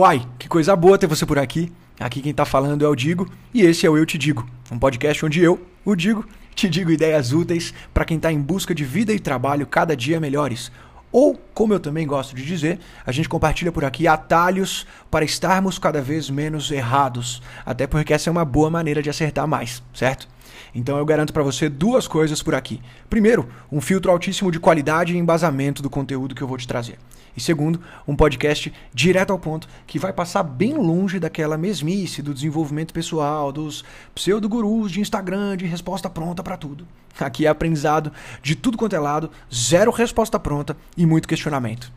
Uai, que coisa boa ter você por aqui. Aqui quem tá falando é o Digo e esse é o Eu Te Digo, um podcast onde eu, o Digo, te digo ideias úteis para quem tá em busca de vida e trabalho cada dia melhores. Ou, como eu também gosto de dizer, a gente compartilha por aqui atalhos para estarmos cada vez menos errados, até porque essa é uma boa maneira de acertar mais, certo? Então eu garanto para você duas coisas por aqui. Primeiro, um filtro altíssimo de qualidade e embasamento do conteúdo que eu vou te trazer. E segundo, um podcast direto ao ponto que vai passar bem longe daquela mesmice do desenvolvimento pessoal, dos pseudo-gurus de Instagram de resposta pronta para tudo. Aqui é aprendizado de tudo quanto é lado, zero resposta pronta e muito questionamento.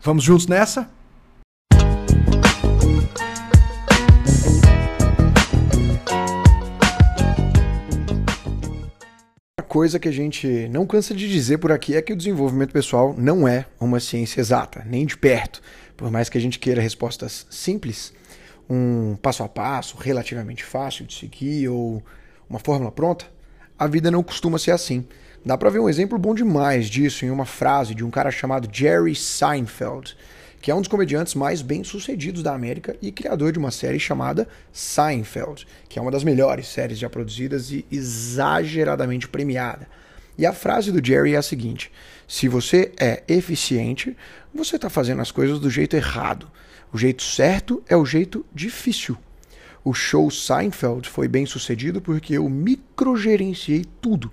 Vamos juntos nessa? Coisa que a gente não cansa de dizer por aqui é que o desenvolvimento pessoal não é uma ciência exata, nem de perto. Por mais que a gente queira respostas simples, um passo a passo relativamente fácil de seguir ou uma fórmula pronta, a vida não costuma ser assim. Dá para ver um exemplo bom demais disso em uma frase de um cara chamado Jerry Seinfeld que é um dos comediantes mais bem-sucedidos da América e criador de uma série chamada Seinfeld, que é uma das melhores séries já produzidas e exageradamente premiada. E a frase do Jerry é a seguinte: se você é eficiente, você está fazendo as coisas do jeito errado. O jeito certo é o jeito difícil. O show Seinfeld foi bem sucedido porque eu microgerenciei tudo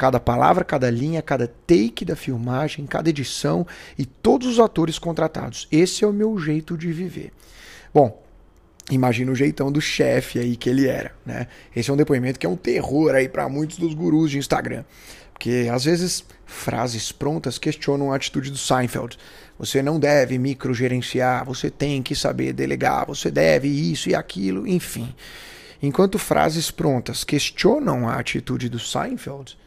cada palavra, cada linha, cada take da filmagem, cada edição e todos os atores contratados. Esse é o meu jeito de viver. Bom, imagina o jeitão do chefe aí que ele era, né? Esse é um depoimento que é um terror aí para muitos dos gurus de Instagram. Porque às vezes frases prontas questionam a atitude do Seinfeld. Você não deve microgerenciar, você tem que saber delegar, você deve isso e aquilo, enfim. Enquanto frases prontas questionam a atitude do Seinfeld,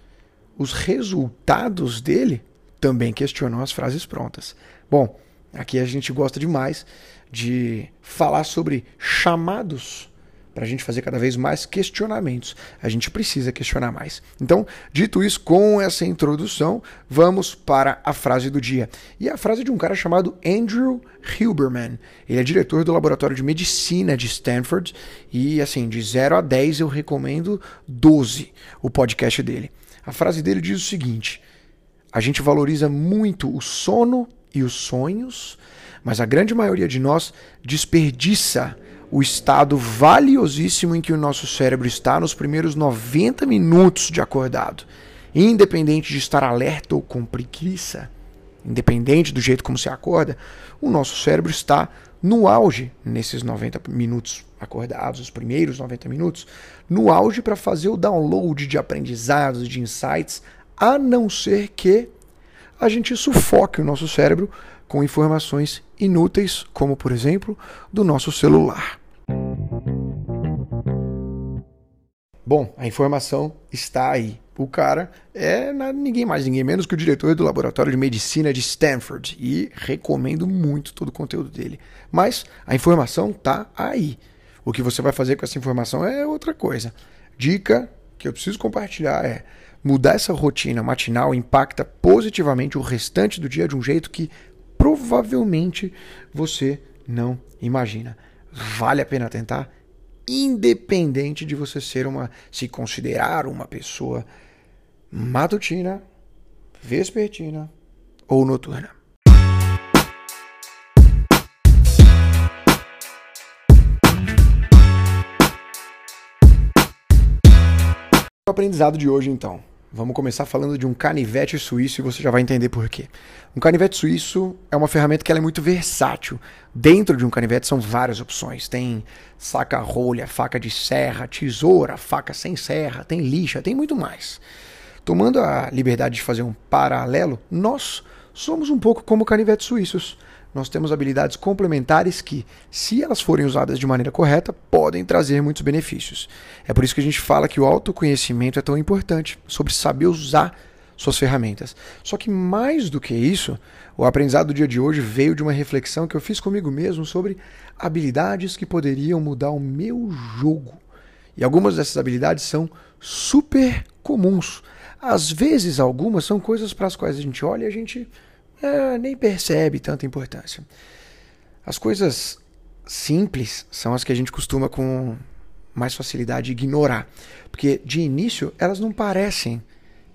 os resultados dele também questionam as frases prontas. Bom, aqui a gente gosta demais de falar sobre chamados para a gente fazer cada vez mais questionamentos. A gente precisa questionar mais. Então, dito isso, com essa introdução, vamos para a frase do dia. E a frase de um cara chamado Andrew Huberman. Ele é diretor do Laboratório de Medicina de Stanford. E, assim, de 0 a 10 eu recomendo 12 o podcast dele. A frase dele diz o seguinte: a gente valoriza muito o sono e os sonhos, mas a grande maioria de nós desperdiça o estado valiosíssimo em que o nosso cérebro está nos primeiros 90 minutos de acordado. Independente de estar alerta ou com preguiça, independente do jeito como se acorda, o nosso cérebro está no auge nesses 90 minutos acordados, os primeiros 90 minutos, no auge para fazer o download de aprendizados, de insights, a não ser que a gente sufoque o nosso cérebro com informações inúteis, como por exemplo, do nosso celular. Bom, a informação está aí. O cara é ninguém mais, ninguém menos que o diretor do Laboratório de Medicina de Stanford e recomendo muito todo o conteúdo dele. Mas a informação está aí. O que você vai fazer com essa informação é outra coisa. Dica que eu preciso compartilhar é mudar essa rotina matinal impacta positivamente o restante do dia de um jeito que provavelmente você não imagina. Vale a pena tentar? Independente de você ser uma, se considerar uma pessoa matutina, vespertina ou noturna. O aprendizado de hoje então. Vamos começar falando de um canivete suíço e você já vai entender por quê. Um canivete suíço é uma ferramenta que é muito versátil. Dentro de um canivete são várias opções. Tem saca-rolha, faca de serra, tesoura, faca sem serra, tem lixa, tem muito mais. Tomando a liberdade de fazer um paralelo, nós somos um pouco como canivetes suíços nós temos habilidades complementares que, se elas forem usadas de maneira correta, podem trazer muitos benefícios. É por isso que a gente fala que o autoconhecimento é tão importante, sobre saber usar suas ferramentas. Só que mais do que isso, o aprendizado do dia de hoje veio de uma reflexão que eu fiz comigo mesmo sobre habilidades que poderiam mudar o meu jogo. E algumas dessas habilidades são super comuns. Às vezes, algumas são coisas para as quais a gente olha e a gente é, nem percebe tanta importância. As coisas simples são as que a gente costuma com mais facilidade ignorar. Porque de início elas não parecem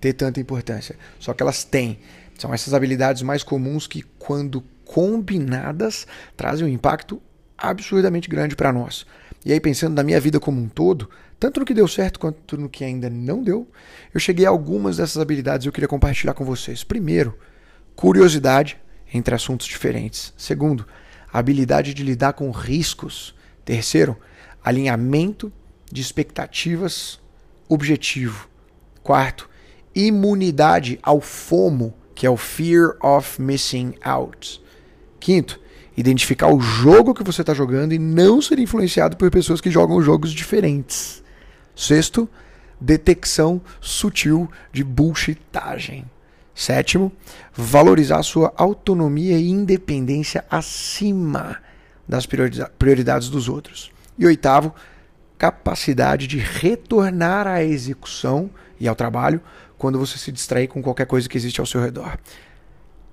ter tanta importância, só que elas têm. São essas habilidades mais comuns que, quando combinadas, trazem um impacto absurdamente grande para nós. E aí, pensando na minha vida como um todo, tanto no que deu certo quanto no que ainda não deu, eu cheguei a algumas dessas habilidades e eu queria compartilhar com vocês. Primeiro, curiosidade entre assuntos diferentes. Segundo, habilidade de lidar com riscos. Terceiro, alinhamento de expectativas, objetivo. Quarto, imunidade ao FOMO, que é o Fear of Missing Out. Quinto, identificar o jogo que você está jogando e não ser influenciado por pessoas que jogam jogos diferentes. Sexto, detecção sutil de bullshitagem. Sétimo, valorizar sua autonomia e independência acima das prioridades dos outros. E oitavo, capacidade de retornar à execução e ao trabalho quando você se distrair com qualquer coisa que existe ao seu redor.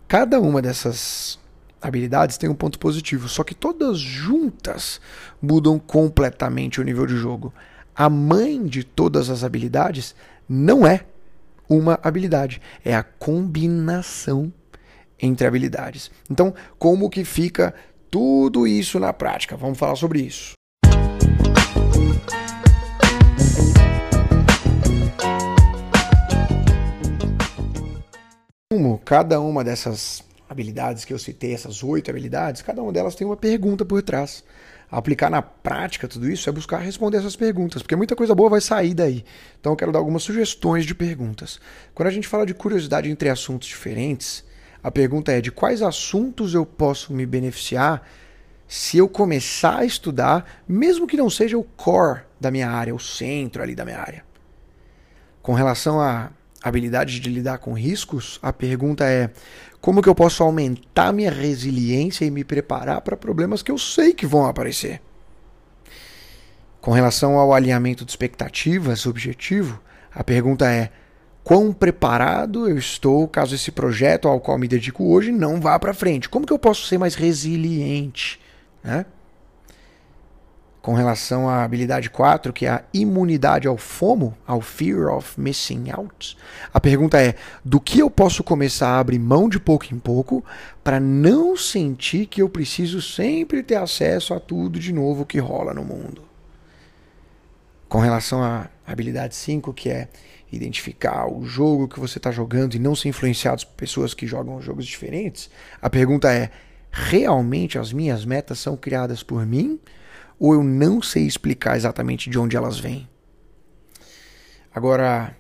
Cada uma dessas habilidades tem um ponto positivo, só que todas juntas mudam completamente o nível de jogo. A mãe de todas as habilidades não é uma habilidade, é a combinação entre habilidades. Então, como que fica tudo isso na prática? Vamos falar sobre isso. Cada uma dessas habilidades que eu citei, essas oito habilidades, cada uma delas tem uma pergunta por trás. Aplicar na prática tudo isso é buscar responder essas perguntas, porque muita coisa boa vai sair daí. Então eu quero dar algumas sugestões de perguntas. Quando a gente fala de curiosidade entre assuntos diferentes, a pergunta é de quais assuntos eu posso me beneficiar se eu começar a estudar, mesmo que não seja o core da minha área, o centro ali da minha área. Com relação à habilidade de lidar com riscos, a pergunta é como que eu posso aumentar minha resiliência e me preparar para problemas que eu sei que vão aparecer? Com relação ao alinhamento de expectativas, objetivo, a pergunta é: quão preparado eu estou caso esse projeto ao qual me dedico hoje não vá para frente? Como que eu posso ser mais resiliente? Né? Com relação à habilidade 4, que é a imunidade ao FOMO, ao Fear of Missing Out. A pergunta é: do que eu posso começar a abrir mão de pouco em pouco para não sentir que eu preciso sempre ter acesso a tudo de novo que rola no mundo? Com relação à habilidade 5, que é identificar o jogo que você está jogando e não ser influenciado por pessoas que jogam jogos diferentes, a pergunta é: realmente as minhas metas são criadas por mim? Ou eu não sei explicar exatamente de onde elas vêm. Agora,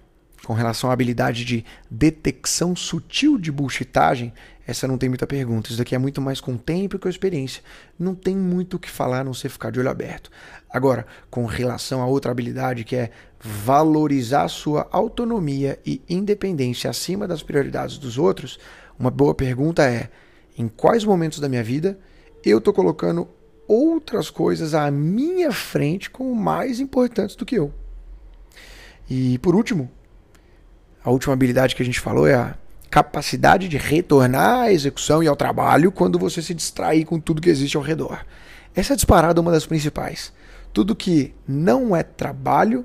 com relação à habilidade de detecção sutil de bullshitagem, essa não tem muita pergunta. Isso daqui é muito mais com tempo e com experiência. Não tem muito o que falar, a não ser ficar de olho aberto. Agora, com relação a outra habilidade que é valorizar sua autonomia e independência acima das prioridades dos outros, uma boa pergunta é: em quais momentos da minha vida eu estou colocando outras coisas à minha frente como mais importantes do que eu. E por último, a última habilidade que a gente falou é a capacidade de retornar à execução e ao trabalho quando você se distrair com tudo que existe ao redor. Essa é disparada uma das principais. Tudo que não é trabalho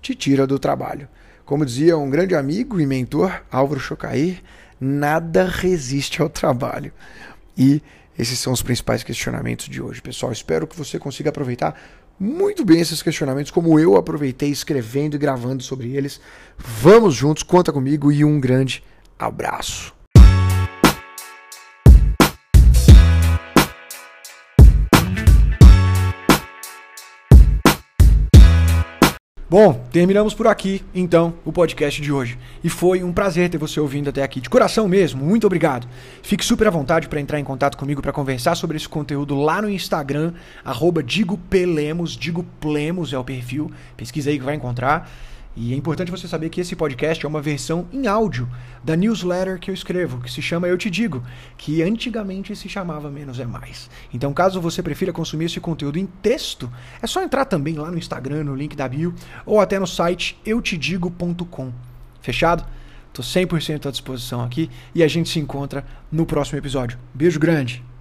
te tira do trabalho. Como dizia um grande amigo e mentor, Álvaro Chocair, nada resiste ao trabalho. E esses são os principais questionamentos de hoje, pessoal. Espero que você consiga aproveitar muito bem esses questionamentos, como eu aproveitei escrevendo e gravando sobre eles. Vamos juntos, conta comigo e um grande abraço. Bom, terminamos por aqui, então, o podcast de hoje. E foi um prazer ter você ouvindo até aqui. De coração mesmo, muito obrigado. Fique super à vontade para entrar em contato comigo para conversar sobre esse conteúdo lá no Instagram, arroba Digo Pelemos, Digo Plemos é o perfil. Pesquisa aí que vai encontrar. E é importante você saber que esse podcast é uma versão em áudio da newsletter que eu escrevo, que se chama Eu Te Digo, que antigamente se chamava Menos é Mais. Então, caso você prefira consumir esse conteúdo em texto, é só entrar também lá no Instagram, no link da bio, ou até no site eutedigo.com. Fechado? Tô 100% à disposição aqui e a gente se encontra no próximo episódio. Beijo grande!